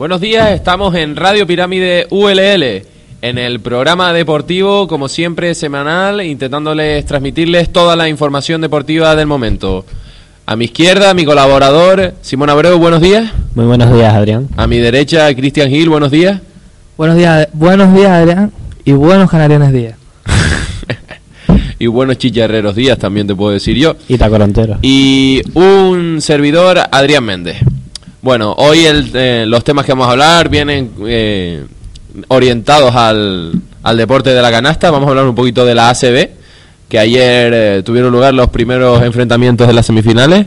Buenos días, estamos en Radio Pirámide ULL, en el programa deportivo, como siempre, semanal, intentándoles transmitirles toda la información deportiva del momento. A mi izquierda, mi colaborador, Simón Abreu, buenos días. Muy buenos días, Adrián. A mi derecha, Cristian Gil, buenos días. Buenos días, buenos días, Adrián, y buenos canarianes días. y buenos chicharreros días, también te puedo decir yo. Y tacorontero. Y un servidor, Adrián Méndez. Bueno, hoy el, eh, los temas que vamos a hablar vienen eh, orientados al, al, deporte de la canasta. Vamos a hablar un poquito de la ACB, que ayer eh, tuvieron lugar los primeros enfrentamientos de las semifinales.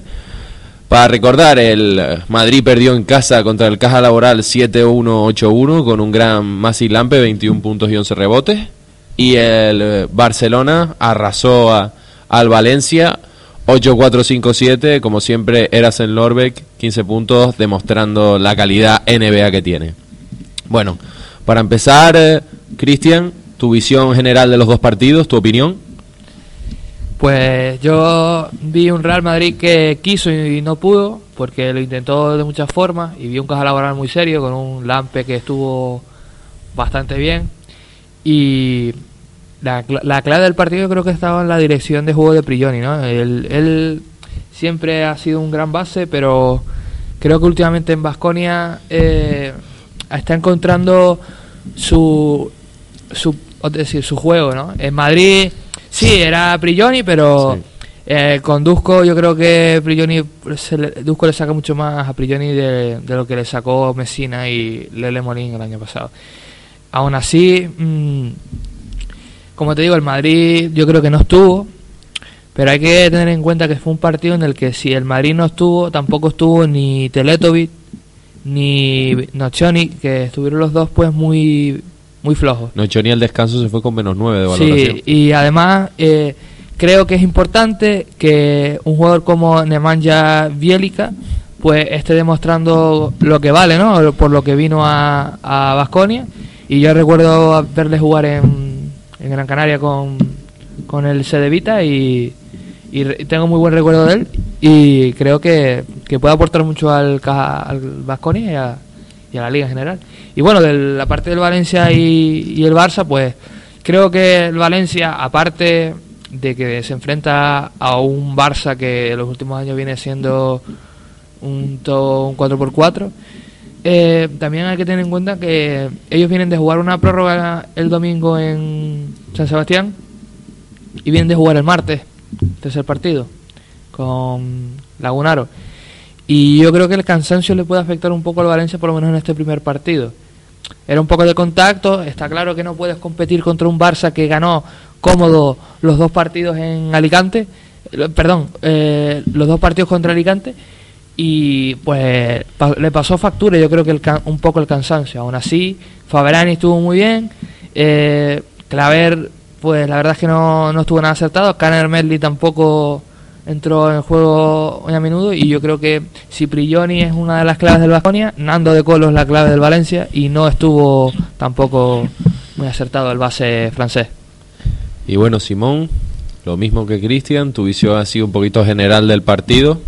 Para recordar, el Madrid perdió en casa contra el Caja Laboral 7-1-8-1 con un gran Masi Lampe, 21 puntos y 11 rebotes. Y el Barcelona arrasó a, al Valencia 8-4-5-7, como siempre, Eras en Lorbeck, 15 puntos, demostrando la calidad NBA que tiene. Bueno, para empezar, Cristian, tu visión general de los dos partidos, tu opinión. Pues yo vi un Real Madrid que quiso y no pudo, porque lo intentó de muchas formas, y vi un caja laboral muy serio, con un Lampe que estuvo bastante bien. Y la, la, clave del partido creo que estaba en la dirección de juego de Prigioni, ¿no? Él, él siempre ha sido un gran base, pero creo que últimamente en Basconia eh, está encontrando su, su, es decir, su juego, ¿no? En Madrid sí era Prigioni, pero sí. eh, con Dusko yo creo que Prigioni se le, Dusko le saca mucho más a Prigioni de, de, lo que le sacó Messina y Lele Molín el año pasado. Aún así, mmm, como te digo, el Madrid yo creo que no estuvo, pero hay que tener en cuenta que fue un partido en el que si el Madrid no estuvo, tampoco estuvo ni Teletovic ni Nocioni, que estuvieron los dos pues muy muy flojos. Nocioni al descanso se fue con menos 9 de valoración. Sí, y además eh, creo que es importante que un jugador como Nemanja Bielica pues esté demostrando lo que vale, ¿no? Por lo que vino a, a Basconia. Y yo recuerdo verle jugar en, en Gran Canaria con, con el Cedevita y, y tengo muy buen recuerdo de él y creo que, que puede aportar mucho al, al Vasconia y a, la liga en general. Y bueno, de la parte del Valencia y, y, el Barça, pues creo que el Valencia, aparte de que se enfrenta a un Barça que en los últimos años viene siendo un, todo un 4x4, eh, también hay que tener en cuenta que ellos vienen de jugar una prórroga el domingo en San Sebastián y vienen de jugar el martes, tercer partido, con Lagunaro. Y yo creo que el cansancio le puede afectar un poco al Valencia, por lo menos en este primer partido. Era un poco de contacto, está claro que no puedes competir contra un Barça que ganó cómodo los dos partidos en Alicante, perdón, eh, los dos partidos contra Alicante, y pues le pasó factura yo creo que el un poco el cansancio. Aún así Faberani estuvo muy bien eh, Claver pues la verdad es que no, no estuvo nada acertado. Canner Medley tampoco entró en juego muy a menudo y yo creo que si Prigioni es una de las claves del Baskonia Nando de Colo es la clave del Valencia y no estuvo tampoco muy acertado el base francés. Y bueno Simón lo mismo que Cristian tu visión sido un poquito general del partido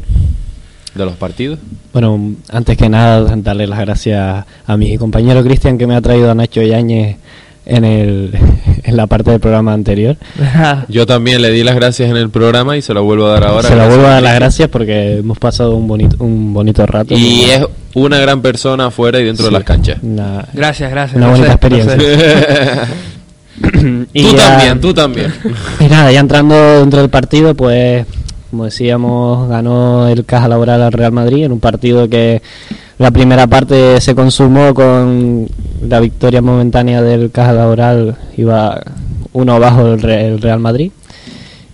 de los partidos? Bueno, antes que nada, darle las gracias a mi compañero Cristian que me ha traído a Nacho Yáñez en, el, en la parte del programa anterior. Yo también le di las gracias en el programa y se lo vuelvo a dar ahora. Se lo vuelvo a dar las gracias porque hemos pasado un bonito, un bonito rato. Y es una gran persona afuera y dentro sí, de las canchas. Una, gracias, gracias. Una bonita experiencia. y tú ya, también, tú también. Y nada, ya entrando dentro del partido, pues como decíamos, ganó el Caja Laboral al Real Madrid en un partido que la primera parte se consumó con la victoria momentánea del Caja Laboral, iba uno abajo el Real Madrid.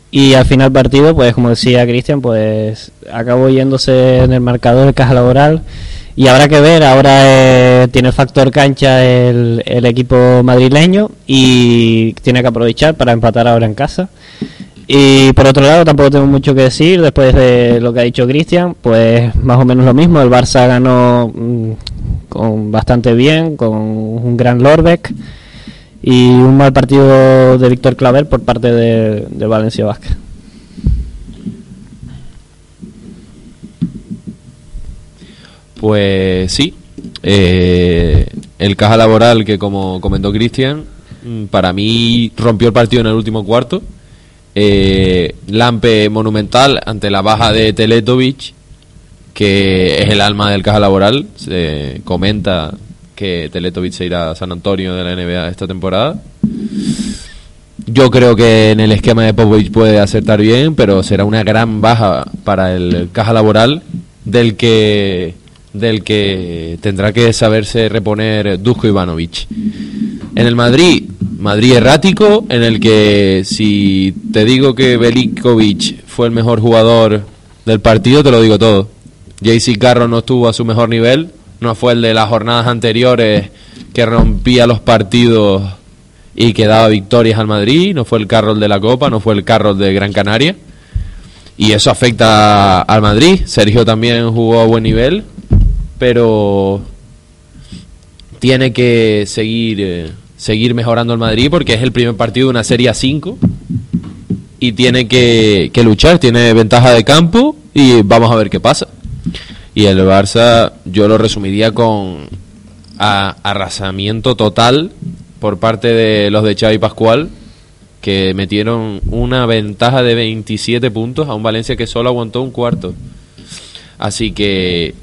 Y al final partido, pues como decía Cristian, pues acabó yéndose en el marcador de caja laboral. Y habrá que ver, ahora eh, tiene el factor cancha el, el equipo madrileño y tiene que aprovechar para empatar ahora en casa. Y por otro lado, tampoco tengo mucho que decir después de lo que ha dicho Cristian, pues más o menos lo mismo. El Barça ganó mm, con bastante bien, con un gran Lorbeck y un mal partido de Víctor Claver por parte de, de Valencia Vázquez. Pues sí, eh, el caja laboral que como comentó Cristian, mm, para mí rompió el partido en el último cuarto. Eh, Lampe monumental ante la baja de Teletovic, que es el alma del caja laboral. Se comenta que Teletovic se irá a San Antonio de la NBA esta temporada. Yo creo que en el esquema de Popovich puede acertar bien, pero será una gran baja para el caja laboral del que del que tendrá que saberse reponer Dusko Ivanovic. En el Madrid, Madrid errático, en el que si te digo que Belikovic fue el mejor jugador del partido, te lo digo todo. JC Carroll no estuvo a su mejor nivel, no fue el de las jornadas anteriores que rompía los partidos y que daba victorias al Madrid, no fue el Carroll de la Copa, no fue el Carroll de Gran Canaria. Y eso afecta al Madrid. Sergio también jugó a buen nivel, pero tiene que seguir eh, seguir mejorando el Madrid porque es el primer partido de una serie a 5 y tiene que, que luchar, tiene ventaja de campo y vamos a ver qué pasa. Y el Barça yo lo resumiría con a- arrasamiento total por parte de los de Xavi Pascual que metieron una ventaja de 27 puntos a un Valencia que solo aguantó un cuarto. Así que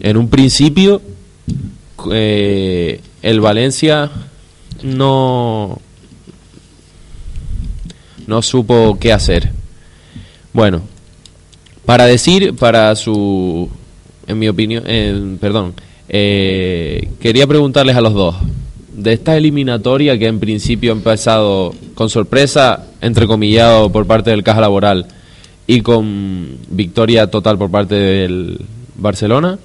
en un principio eh, el Valencia no no supo qué hacer. Bueno, para decir, para su, en mi opinión, eh, perdón, eh, quería preguntarles a los dos de esta eliminatoria que en principio ha empezado con sorpresa, entrecomillado por parte del Caja Laboral y con victoria total por parte del Barcelona,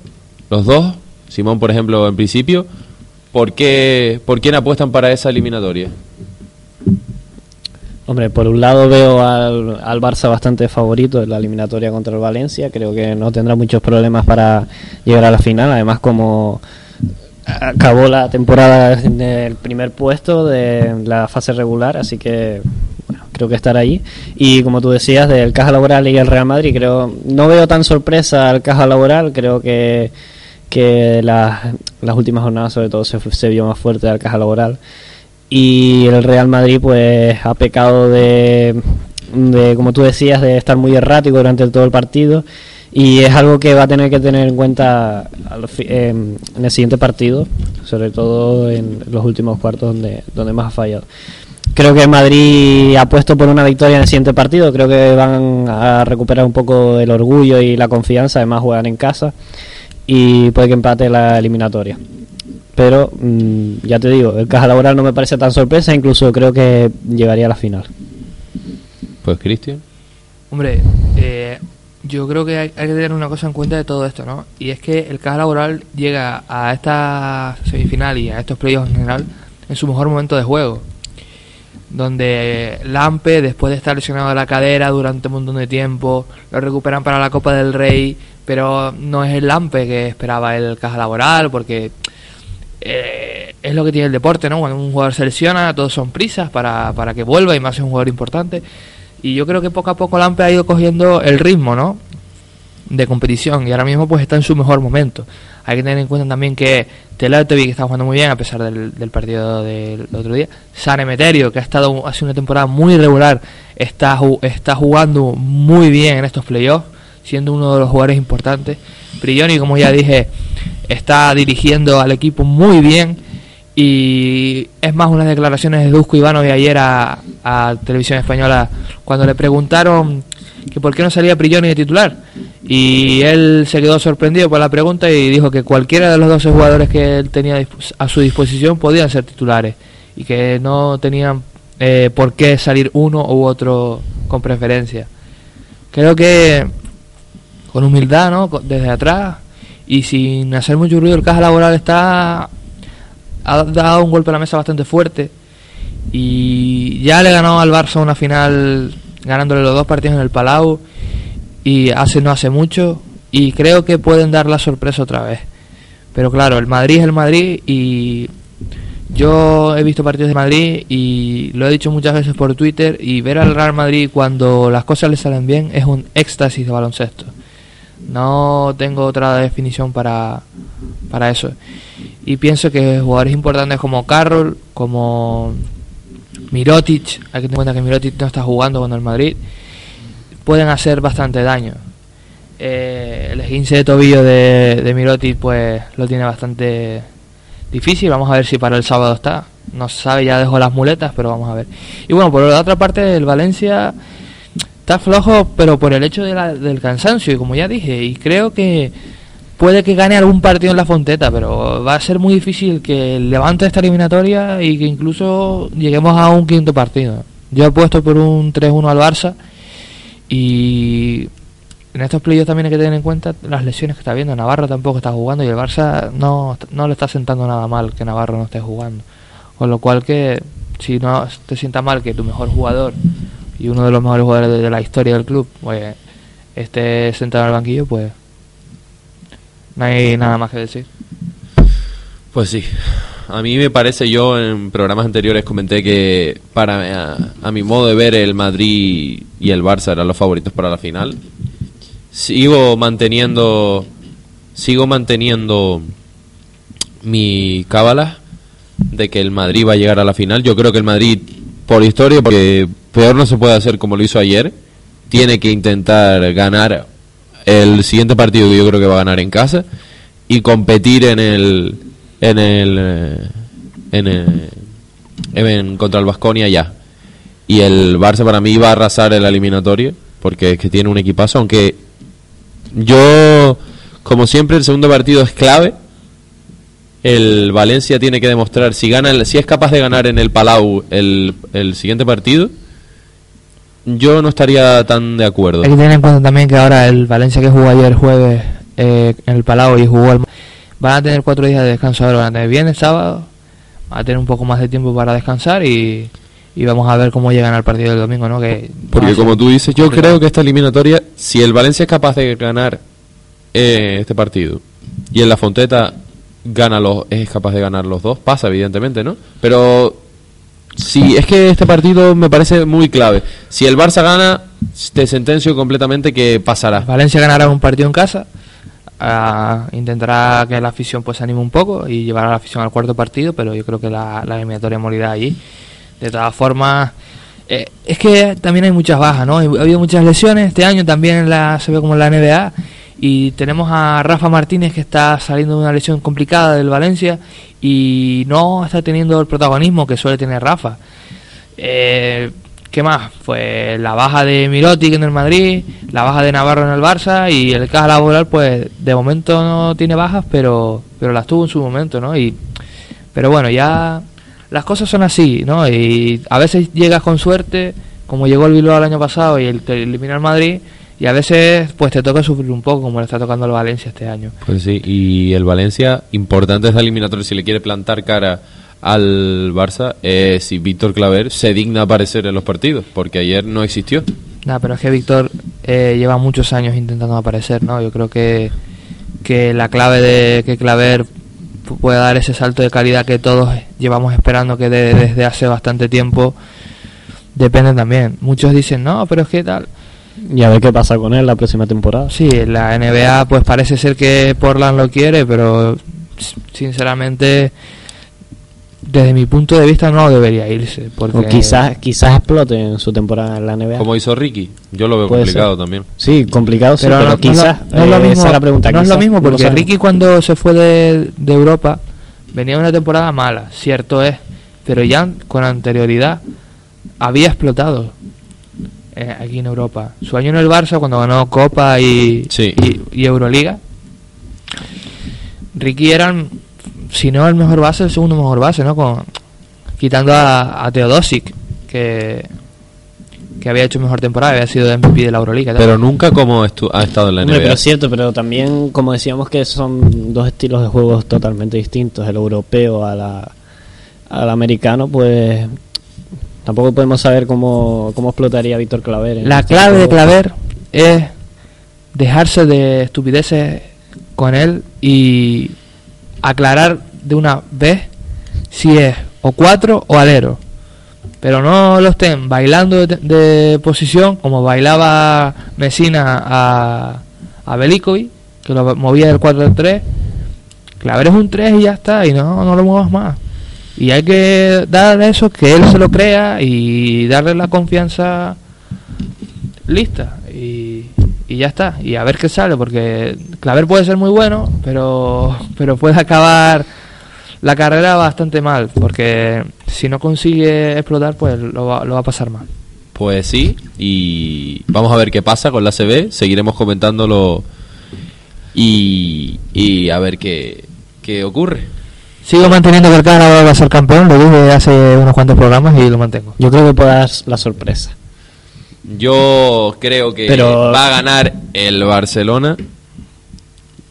los dos, Simón por ejemplo en principio, ¿por qué, por quién apuestan para esa eliminatoria? Hombre, por un lado veo al, al Barça bastante favorito en la eliminatoria contra el Valencia. Creo que no tendrá muchos problemas para llegar a la final. Además, como acabó la temporada en el primer puesto de la fase regular, así que creo que estará ahí. Y como tú decías, del Caja Laboral y el Real Madrid, creo no veo tan sorpresa al Caja Laboral. Creo que que las, las últimas jornadas sobre todo se, vio más fuerte al Caja Laboral y el Real Madrid pues ha pecado de, de, como tú decías, de estar muy errático durante todo el partido. Y es algo que va a tener que tener en cuenta em, en el siguiente partido, sobre todo en los últimos cuartos donde, donde más ha fallado. Creo que Madrid ha puesto por una victoria en el siguiente partido, creo que van a recuperar un poco el orgullo y la confianza, además juegan en casa y puede que empate la eliminatoria pero mm, ya te digo, el caja laboral no me parece tan sorpresa, incluso creo que llegaría a la final. Pues Cristian. Hombre, eh, yo creo que hay, hay que tener una cosa en cuenta de todo esto, ¿no? Y es que el caja laboral llega a esta semifinal y a estos playoffs en general en su mejor momento de juego. Donde Lampe, después de estar lesionado de la cadera durante un montón de tiempo, lo recuperan para la Copa del Rey, pero no es el Lampe que esperaba el caja laboral, porque eh, es lo que tiene el deporte, ¿no? Cuando un jugador se lesiona, todos son prisas para, para que vuelva y más es un jugador importante. Y yo creo que poco a poco Lampe ha ido cogiendo el ritmo, ¿no? De competición y ahora mismo pues está en su mejor momento. Hay que tener en cuenta también que Teletovic que está jugando muy bien a pesar del, del partido del otro día. San Emeterio que ha estado hace una temporada muy regular está, está jugando muy bien en estos playoffs, siendo uno de los jugadores importantes. Prigioni, como ya dije, está dirigiendo al equipo muy bien y es más unas declaraciones de Dusko Ivanovic ayer a, a Televisión Española cuando le preguntaron que por qué no salía Prigioni de titular y él se quedó sorprendido por la pregunta y dijo que cualquiera de los 12 jugadores que él tenía a su disposición podían ser titulares y que no tenían eh, por qué salir uno u otro con preferencia. Creo que con humildad, ¿no? Desde atrás y sin hacer mucho ruido, el caja laboral está ha dado un golpe a la mesa bastante fuerte y ya le ganó al Barça una final ganándole los dos partidos en el Palau y hace no hace mucho y creo que pueden dar la sorpresa otra vez. Pero claro, el Madrid es el Madrid y yo he visto partidos de Madrid y lo he dicho muchas veces por Twitter y ver al Real Madrid cuando las cosas le salen bien es un éxtasis de baloncesto. No tengo otra definición para, para eso. Y pienso que jugadores importantes como Carroll, como Mirotic, hay que tener en cuenta que Mirotic no está jugando con el Madrid, pueden hacer bastante daño. Eh, el esguince de tobillo de, de Mirotic pues lo tiene bastante difícil, vamos a ver si para el sábado está. No sabe, ya dejó las muletas, pero vamos a ver. Y bueno, por la otra parte, el Valencia flojo, pero por el hecho de la- del cansancio, y como ya dije, y creo que puede que gane algún partido en la Fonteta, pero va a ser muy difícil que levante esta eliminatoria y que incluso lleguemos a un quinto partido. Yo he puesto por un 3-1 al Barça y en estos playoffs también hay que tener en cuenta las lesiones que está viendo. Navarro tampoco está jugando y el Barça no, no le está sentando nada mal que Navarro no esté jugando. Con lo cual que si no te sienta mal que tu mejor jugador y uno de los mejores jugadores de, la historia del club pues esté sentado en el banquillo, pues no hay nada más que decir. Pues sí. A mí me parece, yo en programas anteriores comenté que para a, a mi modo de ver el Madrid y el Barça eran los favoritos para la final. Sigo manteniendo sigo manteniendo mi cábala de que el Madrid va a llegar a la final. Yo creo que el Madrid por historia porque peor no se puede hacer como lo hizo ayer. Tiene que intentar ganar el siguiente partido que yo creo que va a ganar en casa y competir en el en el eh, en el en- contra el Vasconia ya y el Barça para mí va a arrasar en la eliminatoria porque es que tiene un equipazo aunque yo como siempre el segundo partido es clave el Valencia tiene que demostrar si gana el- si es capaz de ganar en el Palau el, el siguiente partido yo no estaría tan de acuerdo Hay que tener en cuenta también que ahora el Valencia que jugó ayer jueves eh, en el Palau y jugó el... Van a tener cuatro días de descanso ahora, van a tener viernes, sábado, van a tener un poco más de tiempo para descansar y, y vamos a ver cómo llegan al partido del domingo, ¿no? Que Porque como tú dices, yo complicado. creo que esta eliminatoria, si el Valencia es capaz de ganar eh, este partido y en la Fonteta gana los, es capaz de ganar los dos, pasa evidentemente, ¿no? Pero si es que este partido me parece muy clave. Si el Barça gana, te sentencio completamente que pasará. Valencia ganará un partido en casa, ah, intentará que la afición pues se anime un poco y llevará a la afición al cuarto partido, pero yo creo que la, la eliminatoria morirá allí. De todas formas, eh, es que también hay muchas bajas, ¿no? Ha habido muchas lesiones este año, también la, se ve como en la NBA, y tenemos a Rafa Martínez que está saliendo de una lesión complicada del Valencia y no está teniendo el protagonismo que suele tener Rafa. Eh, ¿Qué más? Pues la baja de Mirotic en el Madrid, la baja de Navarro en el Barça y el caja laboral, pues de momento no tiene bajas, pero pero las tuvo en su momento, ¿no? Y pero bueno, ya las cosas son así, ¿no? Y a veces llegas con suerte, como llegó el Bilbao el año pasado y el, te elimina el Madrid, y a veces pues te toca sufrir un poco, como le está tocando al Valencia este año. Pues sí, y el Valencia, importante esta eliminatoria, si le quiere plantar cara al Barça, eh, si Víctor Claver se digna aparecer en los partidos, porque ayer no existió. Nada, pero es que Víctor eh, lleva muchos años intentando aparecer, ¿no? Yo creo que, que la clave de que Claver pu- pueda dar ese salto de calidad que todos llevamos esperando que dé desde hace bastante tiempo depende también. Muchos dicen, no, pero es que tal. Y a ver qué pasa con él la próxima temporada. Sí, la NBA pues parece ser que Portland lo quiere, pero sinceramente desde mi punto de vista no debería irse. Porque O quizás, quizás explote en su temporada en la NBA. Como hizo Ricky, yo lo veo Puede complicado ser. también. Sí, complicado, sí, pero, pero, no, no es lo- quizás. no es lo eh, mismo, esa es la pregunta. no es lo mismo no lo porque. Ricky cuando se fue de, de Europa venía una temporada mala, cierto es, pero ya con anterioridad había explotado eh, aquí en Europa. Su año en el Barça cuando ganó Copa y, Sí. y, y Euroliga, Ricky era, si no el mejor base, el segundo mejor base, ¿no? Con, quitando a, a Teodosic, que que había hecho mejor temporada, había sido MVP de la Euroliga. Pero nunca como estu- ha estado en la Hombre, NBA. pero es cierto, pero también, como decíamos, que son dos estilos de juegos totalmente distintos. El europeo a la, al americano, pues tampoco podemos saber cómo, cómo explotaría Víctor Claver. La este clave de. Claver es dejarse de estupideces con él y aclarar de una vez si es o cuatro o alero. Pero no lo estén bailando de, de posición como bailaba Mesina a, a Belikovic, que lo movía del 4 al 3. Claver es un 3 y ya está, y no, no lo muevas más. Y hay que darle eso, que él se lo crea y darle la confianza lista. Y, y ya está. Y a ver qué sale porque Claver puede ser muy bueno pero pero puede acabar la carrera bastante mal porque si no consigue explotar pues lo va, lo va a pasar mal. Pues sí, y vamos a ver qué pasa con la CB, seguiremos comentándolo y, y a ver qué, qué ocurre. Sigo manteniendo que el Cádiz va a ser campeón lo dije hace unos cuantos programas y lo mantengo Yo creo que puede dar la sorpresa. Yo creo que Pero- va a ganar el Barcelona.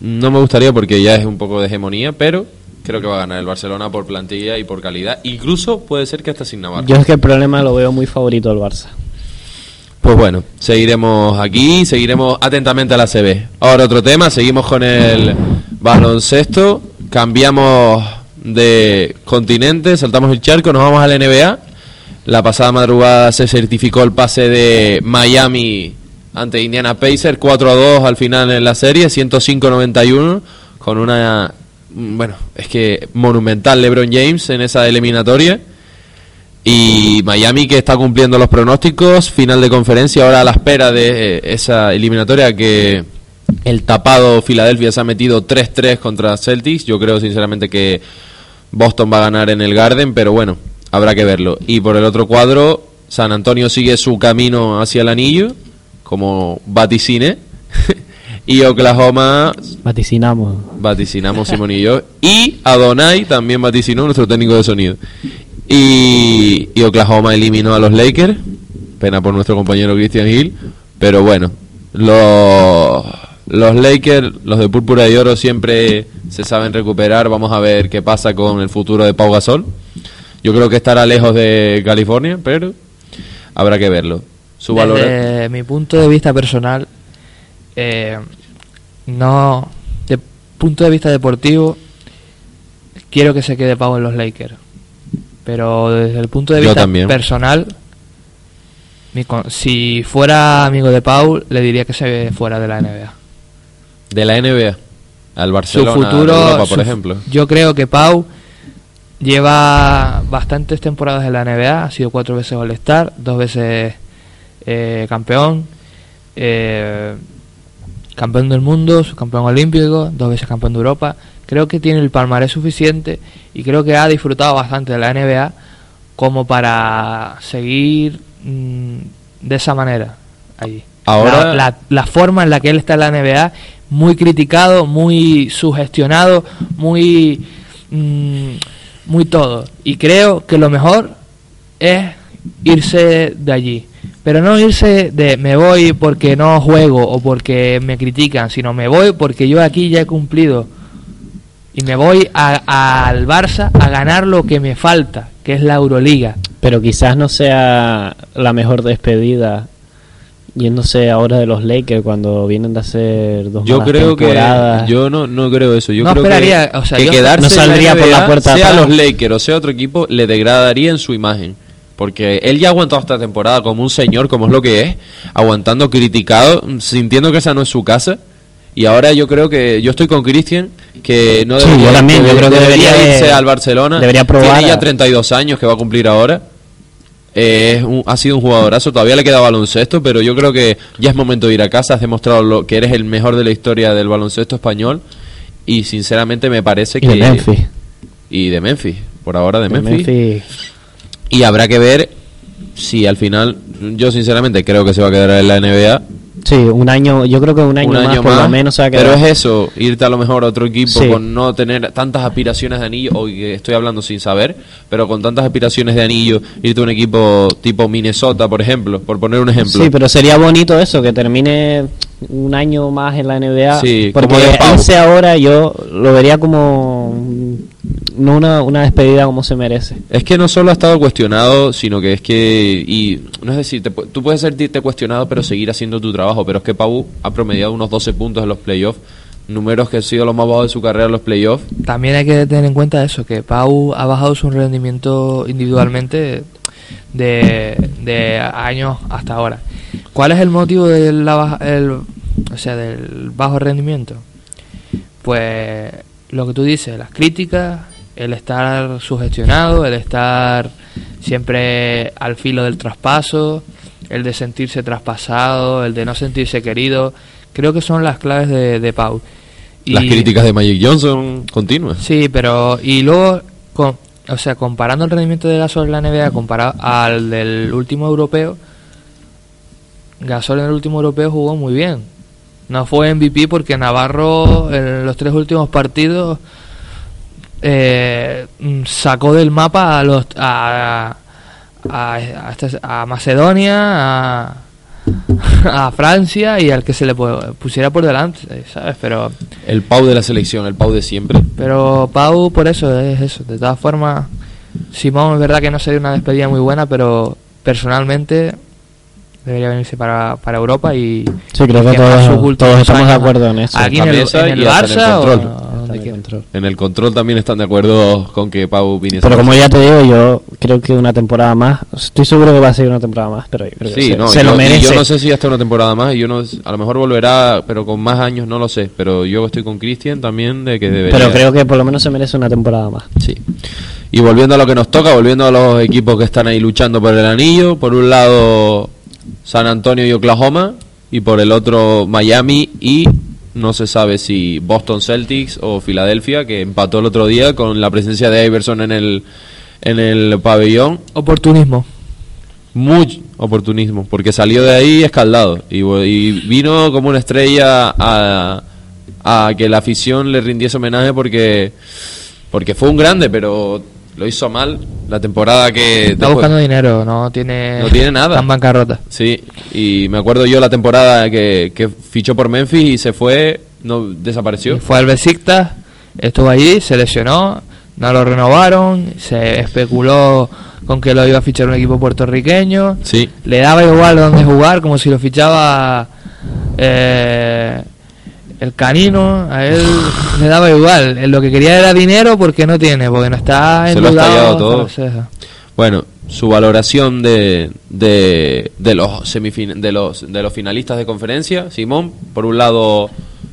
No me gustaría porque ya es un poco de hegemonía, pero creo que va a ganar el Barcelona por plantilla y por calidad. Incluso puede ser que hasta sin Navarro. Yo es que el problema lo veo muy favorito al Barça. Pues bueno, seguiremos aquí, seguiremos atentamente a la CB. Ahora otro tema, seguimos con el baloncesto, cambiamos de continente, saltamos el charco, nos vamos a la NBA. La pasada madrugada se certificó el pase de Miami ante Indiana Pacers, 4 a 2 al final en la serie, 105-91, con una, bueno, es que monumental LeBron James en esa eliminatoria. Y Miami que está cumpliendo los pronósticos, final de conferencia, ahora a la espera de eh, esa eliminatoria que el tapado Filadelfia se ha metido 3-3 contra Celtics. Yo creo sinceramente que Boston va a ganar en el Garden, pero bueno, habrá que verlo. Y por el otro cuadro, San Antonio sigue su camino hacia el anillo, como vaticine. y Oklahoma Vaticinamos. vaticinamos Simón y yo. Y Adonai también vaticinó nuestro técnico de sonido. Y, y Oklahoma eliminó a los Lakers. Pena por nuestro compañero Christian Hill. Pero bueno, los, los Lakers, los de púrpura y oro, siempre se saben recuperar. Vamos a ver qué pasa con el futuro de Pau Gasol. Yo creo que estará lejos de California, pero habrá que verlo. Su valor. Desde mi punto de vista personal, eh, no, de punto de vista deportivo, quiero que se quede Pau en los Lakers. Pero desde el punto de vista personal, mi si fuera amigo de Pau, le diría que se fuera de la NBA. De la NBA. Al Su Barcelona, futuro, de Europa, por su- ejemplo. Yo creo que Pau lleva bastantes temporadas en la NBA, ha sido cuatro veces All-Star, dos veces eh, campeón, eh, campeón del mundo, campeón olímpico, dos veces campeón de Europa. Creo que tiene el palmarés suficiente y creo que ha disfrutado bastante de la NBA como para seguir mm, de esa manera allí. Ahora- La- la, la forma en la que él está en la NBA, muy criticado, muy sugestionado, muy, mm, muy todo. Y creo que lo mejor es irse de allí. Pero no irse de me voy porque no juego o porque me critican, sino me voy porque yo aquí ya he cumplido. Y me voy a- al Barça a ganar lo que me falta, que es la Euroliga. Pero quizás no sea la mejor despedida yéndose ahora de los Lakers cuando vienen de hacer dos Yo creo que temporadas. yo no, no creo eso. Yo No creo esperaría, que, o sea, que yo- quedarse No en la saldría por la puerta sea atrás. los Lakers o sea otro equipo, le degradaría en su imagen. Porque él ya ha aguantado esta temporada como un señor, como es lo que es, aguantando criticado, sintiendo que esa no es su casa. Y ahora yo creo que yo estoy con Cristian, que no Sí, yo también, yo creo que debería de- irse al Barcelona. debería probar Tiene ya a- 32 años que va a cumplir ahora. Eh, es un- ha sido un jugadorazo, todavía le queda baloncesto, pero yo creo que ya es momento de ir a casa. Has demostrado lo, que eres el mejor de la historia del baloncesto español. Y sinceramente me parece Y que. de Memphis. Y de Memphis, por ahora de, De Memphis. Memphis. Y habrá que ver si al final. Yo sinceramente creo que se va a quedar en la NBA. Sí, un año, yo creo que un año, más por lo menos se va a Pero quedar. es eso, irte a lo mejor a otro equipo Sí. con no tener tantas aspiraciones de anillo, que estoy hablando sin saber, pero con tantas aspiraciones de anillo, irte a un equipo tipo Minnesota, por ejemplo, por poner un ejemplo. Sí, pero sería bonito eso, que termine un año más en la NBA. Sí, porque como de Pau. ese ahora yo lo vería como no una, una despedida como se merece. Es que no solo ha estado cuestionado, sino que es que, y no es decir, te tú puedes sentirte cuestionado, pero seguir haciendo tu trabajo. Pero es que Pau ha promediado unos 12 puntos en los playoffs, números que han sido los más bajos de su carrera en los playoffs. También hay que tener en cuenta eso, que Pau ha bajado su rendimiento individualmente de, de años hasta ahora. ¿Cuál es el motivo del, la baja- el, o sea, del bajo rendimiento? Pues lo que tú dices, las críticas, el estar sugestionado, el estar siempre al filo del traspaso, el de sentirse traspasado, el de no sentirse querido, creo que son las claves de, de Pau. Las críticas de Magic Johnson continuas. Sí, pero y luego, con, o sea, comparando el rendimiento de Gasol en la NBA comparado al del último europeo, Gasol en el último europeo jugó muy bien. No fue MVP porque Navarro en los tres últimos partidos eh, mm, sacó del mapa a los a, a, a Macedonia, a, a Francia y al que se le pu- pusiera por delante, ¿sabes? Pero El Pau de la selección, el Pau de siempre. pero Pau, por eso, es eso. De todas formas, Simón es verdad que no sería una despedida muy buena, pero personalmente debería venirse para, para Europa y Sí, creo que quemar todos- estamos de acuerdo en eso. Aquí En el, en el Barça. Donde Está quiera. control. En el control también están de acuerdo con que Pau viniese. Pero como ya te digo, yo creo que una temporada más, estoy seguro que va a ser una temporada más, pero yo creo Sí, se, no, se yo, lo merece. yo no sé si hasta una temporada más, y yo no, a lo mejor volverá, pero con más años no lo sé. Pero yo estoy con Cristian también de que debería. Pero creo que por lo menos se merece una temporada más. Sí. Y volviendo a lo que nos toca, volviendo a los equipos que están ahí luchando por el anillo, por un lado San Antonio y Oklahoma, y por el otro Miami y no se sabe si Boston Celtics o Filadelfia, que empató el otro día con la presencia de Iverson en el, en el pabellón. Oportunismo. Mucho oportunismo, porque salió de ahí escaldado y, y vino como una estrella a, a que la afición le rindiese homenaje porque, porque fue un grande, pero lo hizo mal la temporada que... Está después- buscando dinero, no tiene, No tiene nada. Está en bancarrota. Sí, y me acuerdo yo la temporada que, que fichó por Memphis y se fue, no desapareció. Fue al Besiktas, estuvo allí, se lesionó, no lo renovaron, se especuló con que lo iba a fichar un equipo puertorriqueño. Sí, le daba igual dónde jugar, como si lo fichaba eh, el canino, a él le daba igual. Él Lo que quería era dinero porque no tiene, porque no está Se lo ha endeudado estallado hasta todo. Bueno, su valoración de, de, de los semifin de los de los finalistas de conferencia, Simón, por un lado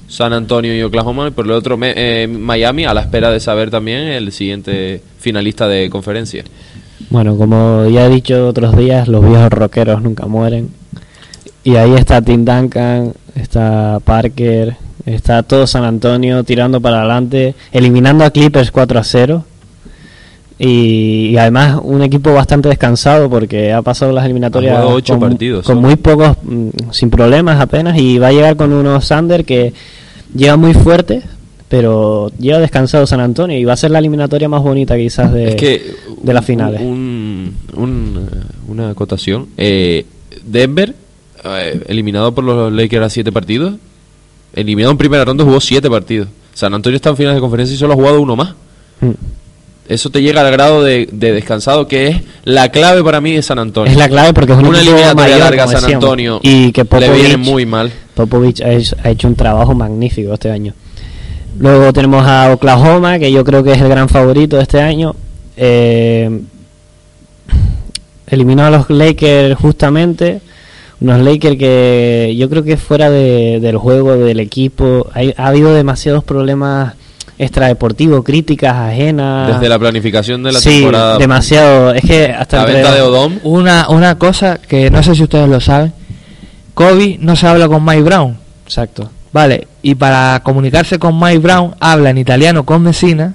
San Antonio y Oklahoma, y por el otro Me- eh, Miami, a la espera de saber también el siguiente finalista de conferencia. Bueno, como ya he dicho otros días, los viejos rockeros nunca mueren. Y ahí está Tim Duncan, está Parker, está todo San Antonio tirando para adelante, eliminando a Clippers 4 a 0. Y, y además un equipo bastante descansado porque ha pasado las eliminatorias ocho con, partidos, con ¿no? muy pocos, mm, sin problemas apenas, y va a llegar con unos Thunder que llega muy fuerte, pero llega descansado San Antonio y va a ser la eliminatoria más bonita quizás de, es que de las finales. Un, un- una acotación. Eh, Denver, eh, eliminado por los Lakers a siete partidos. Eliminado en primera ronda, jugó siete partidos. San Antonio está en finales de conferencia y solo ha jugado uno más. Mm. Eso te llega al grado de, de descansado, que es la clave para mí de San Antonio. Es la clave porque es un una eliminatoria larga San decíamos. Antonio. y que le Popovich, viene muy mal. Popovich ha hecho, ha hecho un trabajo magnífico este año. Luego tenemos a Oklahoma, que yo creo que es el gran favorito de este año. Eh, eliminó a los Lakers justamente. Unos Lakers que yo creo que fuera de- del juego, del equipo, hay- ha habido demasiados problemas extradeportivos, críticas ajenas. Desde la planificación de la sí, temporada. demasiado. Es que hasta La entre- venta de Odom. Una, una cosa que no sé si ustedes lo saben, Kobe no se habla con Mike Brown. Exacto. Vale, y para comunicarse con Mike Brown habla en italiano con Messina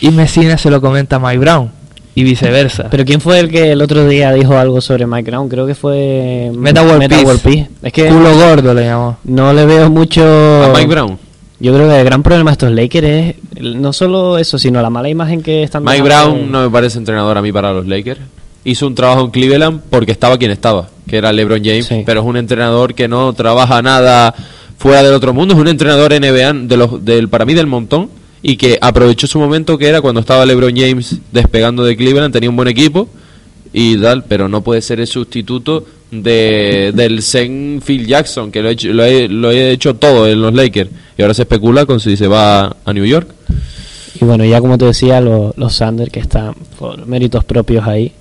y Messina se lo comenta a Mike Brown. Y viceversa. Pero ¿quién fue el que el otro día dijo algo sobre Mike Brown? Creo que fue Meta World Peace. Peace. Es que Culo gordo le llamó. no le veo mucho... A Mike Brown. Yo creo que el gran problema de estos Lakers es no solo eso, sino la mala imagen que están Mike. Brown no me parece entrenador a mí para los Lakers. Hizo un trabajo en Cleveland porque estaba quien estaba, que era LeBron James, Sí. pero es un entrenador que no trabaja nada fuera del otro mundo, es un entrenador NBA de los, del, para mí del montón y que aprovechó su momento que era cuando estaba LeBron James despegando de Cleveland, tenía un buen equipo y tal, pero no puede ser el sustituto de, del Zen Phil Jackson, que lo ha hecho, lo, he, lo ha hecho todo en los Lakers y ahora se especula con si se va a New York. Y bueno, ya como te decía, lo- los Sanders que están por méritos propios ahí.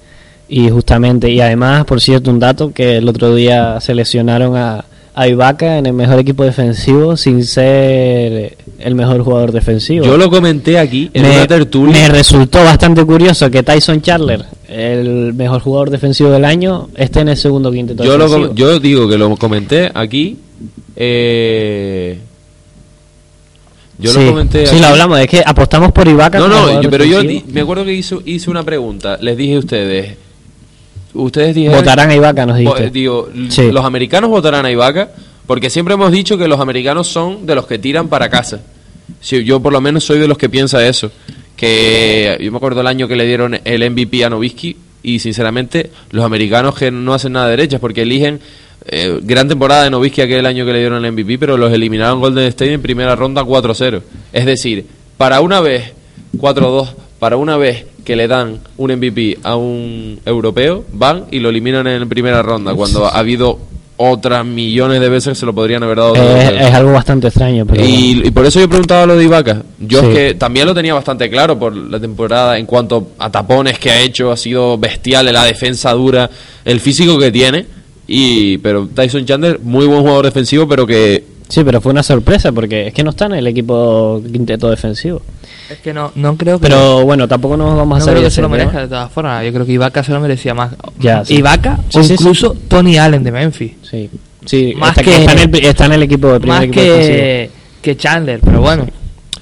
Y justamente, y además, por cierto, un dato que el otro día seleccionaron a, a Ibaka en el mejor equipo defensivo sin ser el mejor jugador defensivo. Yo lo comenté aquí en me, una tertulia. me resultó bastante curioso que Tyson Chandler, el mejor jugador defensivo del año, esté en el segundo quinteto yo, lo, defensivo. yo digo que lo comenté aquí. eh, yo sí, lo comenté sí, aquí. lo hablamos, es que apostamos por Ibaka. No, no, yo- pero yo di- me acuerdo que hizo, hice una pregunta. Les dije a ustedes. Ustedes dijeron. Votarán a Ibaka, nos dijiste. digo, Sí. los americanos votarán a Ibaka porque siempre hemos dicho que los americanos son de los que tiran para casa. Sí, yo por lo menos soy de los que piensa eso. Que yo me acuerdo el año que le dieron el MVP a Nowitzki y sinceramente los americanos que no hacen nada de derechas porque eligen eh, gran temporada de Nowitzki aquel año que le dieron el MVP, pero los eliminaron Golden State en primera ronda 4-0. Es decir, para una vez 4-2, para una vez que le dan un MVP a un europeo, van y lo eliminan en primera ronda, cuando ha habido otras millones de veces que se lo podrían haber dado. Es, algo bastante extraño, pero bueno. Y, y por eso yo preguntaba lo de Ibaka. Yo Sí. es que también lo tenía bastante claro por la temporada en cuanto a tapones que ha hecho, ha sido bestial, la defensa dura, el físico que tiene. Y pero Tyson Chandler, muy buen jugador defensivo, pero que Sí, pero fue una sorpresa porque es que no está en el equipo quinteto defensivo. Es que no, no creo que. Pero bueno, tampoco nos vamos a no hacer creo que se lo merezca de todas formas. Yo creo que Ibaka se lo merecía más. Ya, sí. Ibaka Sí, o sí, sí. incluso Tony Allen de Memphis. Sí, sí Más está, que- está, en el, está en el equipo de primer Más equipo defensivo. que, que Chandler, pero bueno.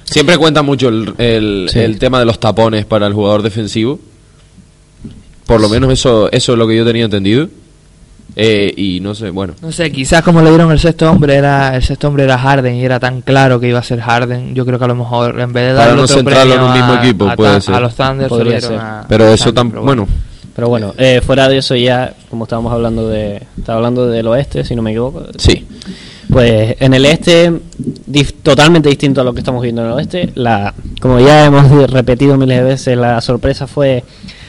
siempre cuenta mucho el, el- Sí. el tema de los tapones para el jugador defensivo. Por lo menos eso, eso es lo que yo tenía entendido. Eh, y no sé, bueno. No sé, quizás como le dieron el sexto hombre, era el sexto hombre era Harden y era tan claro que iba a ser Harden. Yo creo que a lo mejor en vez de Para darle no otro centrarlo en un mismo a- equipo, a, puede ser. a los Thunder, a- Pero a eso pero bueno. Pero bueno, eh, fuera de eso ya, como estábamos hablando de, estaba hablando del oeste, si no me equivoco. Sí. Pues en el este, dif- totalmente distinto a lo que estamos viendo en el oeste. La, como ya hemos repetido miles de veces, la sorpresa fue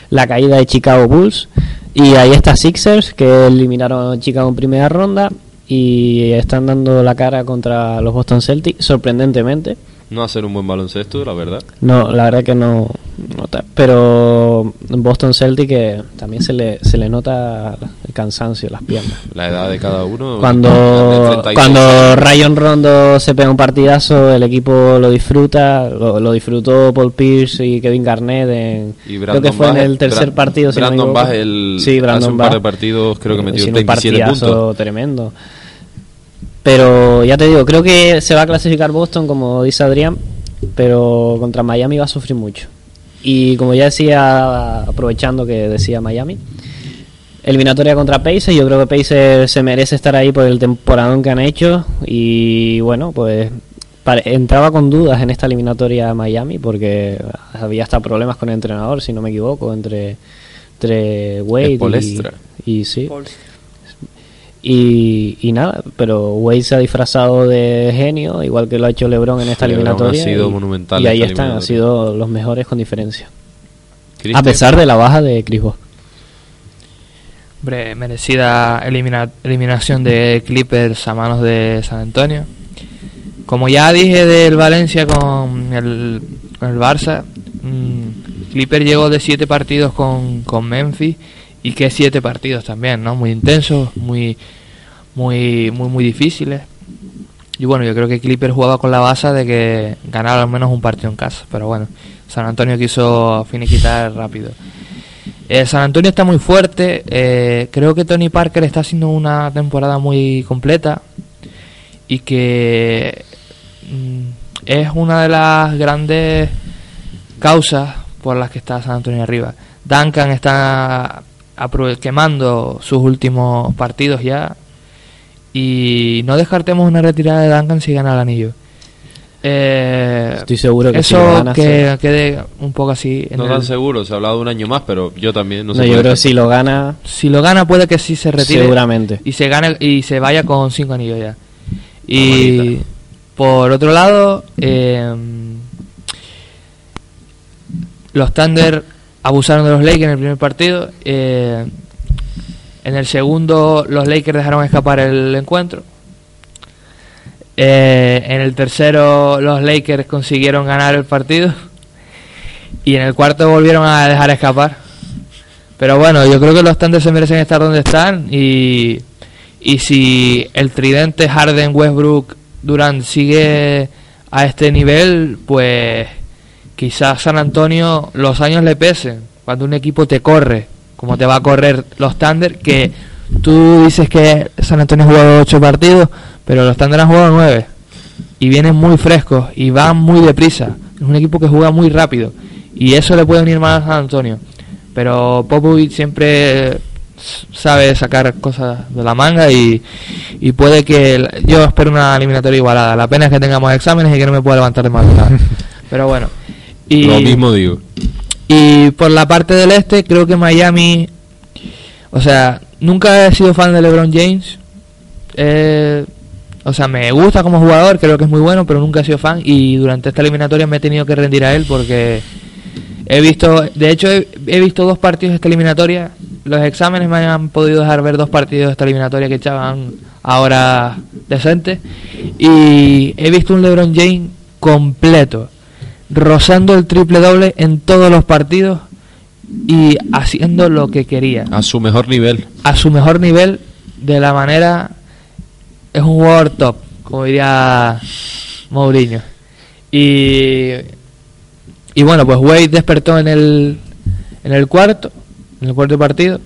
la caída de Chicago Bulls. Y ahí está Sixers, que eliminaron a Chicago en primera ronda y están dando la cara contra los Boston Celtics, sorprendentemente. No hacer un buen baloncesto, la verdad. No, la verdad que no, no ta- pero Boston Celtic que también se le, se le nota el cansancio, las piernas. La edad de cada uno. Cuando, 36 cuando. Rayon Rondo se pega un partidazo, el equipo lo disfruta, lo, lo disfrutó Paul Pierce y Kevin Garnett en, Y creo que fue en el tercer Bra- partido. si no Brandon. Bass el, sí, Brandon hace un Bass. par de partidos creo que metió Hizo un 27 partidazo puntos. tremendo. Pero ya te digo, creo que se va a clasificar Boston, como dice Adrián, pero contra Miami va a sufrir mucho. Y como ya decía, aprovechando que decía Miami, eliminatoria contra Pacers, yo creo que Pacers se merece estar ahí por el temporadón que han hecho. Y bueno, pues entraba con dudas en esta eliminatoria Miami porque había hasta problemas con el entrenador, si no me equivoco, entre, entre Wade y, y sí. Y, y nada, pero Wade se ha disfrazado de genio, igual que lo ha hecho LeBron en esta LeBron eliminatoria. ha sido y, monumental y ahí están, han sido los mejores con diferencia. A pesar de la baja de Chris Bosh. Hombre, merecida elimina- eliminación de Clippers a manos de San Antonio. Como ya dije del Valencia con el, con el Barça, mm, Clipper llegó de siete partidos con, con Memphis y que siete partidos también, ¿no? Muy intensos, muy, muy, muy, muy difíciles. Y bueno, yo creo que Clipper jugaba con la base de que ganara al menos un partido en casa, pero bueno, San Antonio quiso finiquitar rápido. Eh, San Antonio está muy fuerte. eh, creo que Tony Parker está haciendo una temporada muy completa y que mm, es una de las grandes causas por las que está San Antonio arriba. Duncan está quemando sus últimos partidos ya. Y no descartemos una retirada de Duncan si gana el anillo. Eh, Estoy seguro que eso que quede un poco así. en No el- tan seguro, se ha hablado de un año más, pero yo también no, No, sé. yo creo que si lo gana, si lo gana puede que sí se retire seguramente. y se gane y se vaya con cinco anillos ya. Y por otro lado, eh, los Thunder abusaron de los Lakers en el primer partido. eh, en el segundo, los Lakers dejaron escapar el encuentro. Eh, en el tercero, los Lakers consiguieron ganar el partido. Y en el cuarto volvieron a dejar escapar. Pero bueno, yo creo que los Thunder se merecen estar donde están. Y, y si el tridente Harden, Westbrook, Durant sigue a este nivel, pues quizás San Antonio los años le pesen. Cuando un equipo te corre, como te va a correr los Thunder, que tú dices que San Antonio ha jugado 8 partidos, pero los Thunder han jugado 9. Y vienen muy frescos y van muy deprisa. Es un equipo que juega muy rápido. Y eso le puede unir más a San Antonio. Pero Popovich siempre sabe sacar cosas de la manga y, y puede que yo espero una eliminatoria igualada. La pena es que tengamos exámenes y que no me pueda levantar de madrugada. Pero bueno. Y, Lo mismo digo. y por la parte del este, creo que Miami. O sea, nunca he sido fan de LeBron James. Eh, o sea, me gusta como jugador, creo que es muy bueno, pero nunca he sido fan. Y durante esta eliminatoria me he tenido que rendir a él porque he visto. De hecho, he, he visto dos partidos de esta eliminatoria. Los exámenes me han podido dejar ver dos partidos de esta eliminatoria que echaban ahora decentes. Y he visto un LeBron James completo rozando el triple doble en todos los partidos y haciendo lo que quería A su mejor nivel. a su mejor nivel de la manera es un jugador top como diría Mourinho y y bueno pues Wade despertó en el en el cuarto en el cuarto partido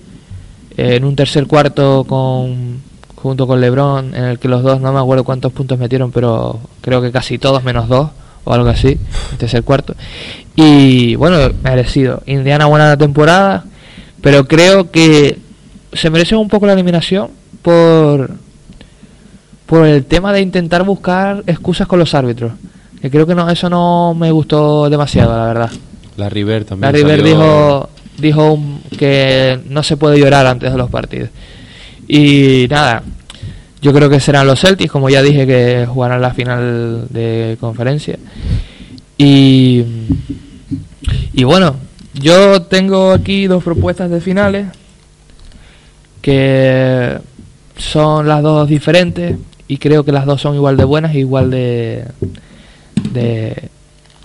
eh, en un tercer cuarto con junto con LeBron en el que los dos no me acuerdo cuántos puntos metieron pero creo que casi todos menos dos o algo así el tercer cuarto. Y bueno merecido. Indiana buena temporada pero creo que se merece un poco la eliminación por por el tema de intentar buscar excusas con los árbitros que creo que no eso no me gustó demasiado la verdad. La River también. la River salió- dijo dijo que no se puede llorar antes de los partidos. Y nada yo creo que serán los Celtics como ya dije que jugarán la final de conferencia y bueno yo tengo aquí dos propuestas de finales que son las dos diferentes y creo que las dos son igual de buenas e igual de de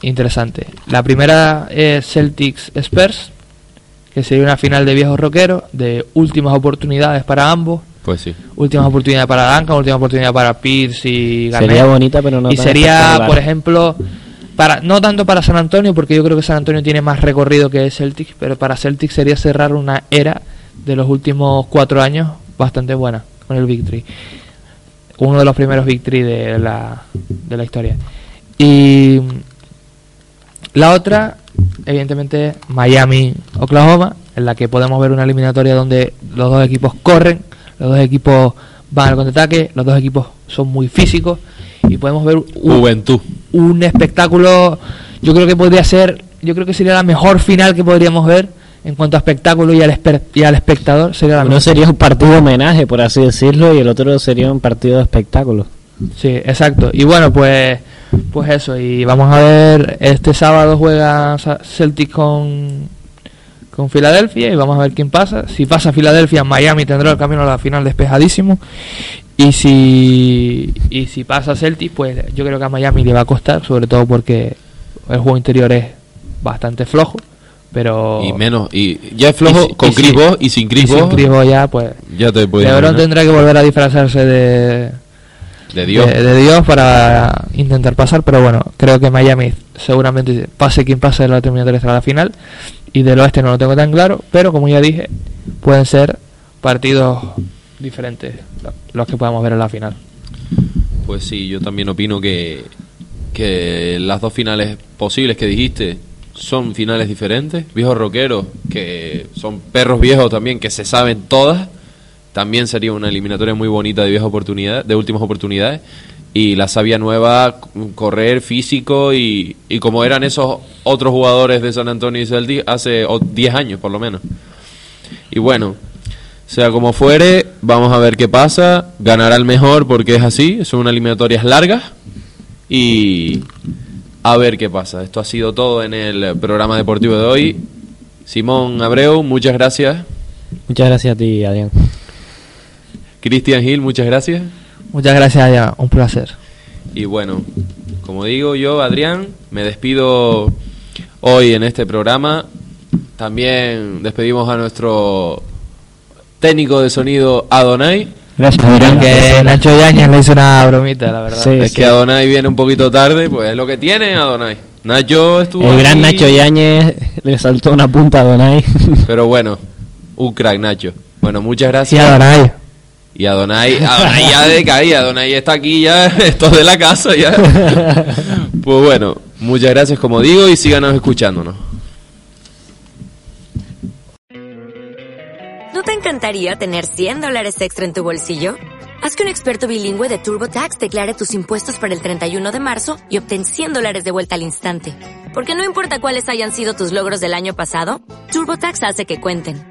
interesantes. La primera es Celtics Spurs, que sería una final de viejos rockeros, de últimas oportunidades para ambos, Pues sí. últimas oportunidades para Duncan, última oportunidad para Pierce y Garnett. Sería bonita, pero no y tan sería, por ejemplo, para no tanto para San Antonio, porque yo creo que San Antonio tiene más recorrido que Celtics, pero para Celtics sería cerrar una era de los últimos cuatro años bastante buena con el Victory. Uno de los primeros Victory de la, de la historia. Y la otra, evidentemente, Miami, Oklahoma, en la que podemos ver una eliminatoria donde los dos equipos corren, los dos equipos van al contraataque, los dos equipos son muy físicos y podemos ver un, Juventud. un espectáculo. Yo creo que podría ser, yo creo que sería la mejor final que podríamos ver en cuanto a espectáculo y al, esper- y al espectador. Sería la Uno mejor. sería un partido de homenaje, por así decirlo, y el otro sería un partido de espectáculo. Sí, exacto. Y bueno, pues pues eso. Y vamos a ver, este sábado juega Celtic con, con Filadelfia y vamos a ver quién pasa. Si pasa Filadelfia, Miami tendrá el camino a la final despejadísimo. Y si, y si pasa Celtic, pues yo creo que a Miami le va a costar, sobre todo porque el juego interior es bastante flojo. Pero Y menos. Y ya es flojo Y con y Chris Bosh y sin y Chris sin Bosh ya, pues Ya te LeBron tendrá que volver a disfrazarse de, De Dios. de, de Dios para intentar pasar, pero bueno, creo que Miami seguramente pase quien pase de la terminatoria hasta la final y del oeste no lo tengo tan claro, pero como ya dije, pueden ser partidos diferentes lo- los que podamos ver en la final. Pues sí, yo también opino que, que las dos finales posibles que dijiste son finales diferentes. Viejos rockeros, que son perros viejos también, que se saben todas. También sería una eliminatoria muy bonita de viejas oportunidades, de últimas oportunidades. Y la sabia nueva, correr físico y, y como eran esos otros jugadores de San Antonio y Celtic hace 10 años por lo menos. Y bueno, sea como fuere, vamos a ver qué pasa. Ganará el mejor porque es así, son unas eliminatorias largas. Y a ver qué pasa. Esto ha sido todo en el programa deportivo de hoy. Simón Abreu, muchas gracias. Muchas gracias a ti, Adrián. Cristian Gil, muchas gracias. Muchas gracias, Adrián. Un placer. Y bueno, como digo yo, Adrián, me despido hoy en este programa. También despedimos a nuestro técnico de sonido Adonai. Gracias, Adrián. Que Nacho Yañez le hizo una bromita, la verdad. Sí, es que Adonai viene un poquito tarde, pues es lo que tiene Adonai. Nacho estuvo El gran ahí, Nacho Yáñez le saltó una punta a Donay. Pero bueno, un crack Nacho. Bueno, muchas Sí, gracias. Adonai. Y Adonai, Adonai ya de caída, Adonai está aquí ya, esto es de la casa ya. Pues bueno, muchas gracias como digo y síganos escuchándonos. ¿No te encantaría tener 100 dólares extra en tu bolsillo? Haz que un experto bilingüe de TurboTax declare tus impuestos para el 31 de marzo y obtén 100 dólares de vuelta al instante. Porque no importa cuáles hayan sido tus logros del año pasado, TurboTax hace que cuenten.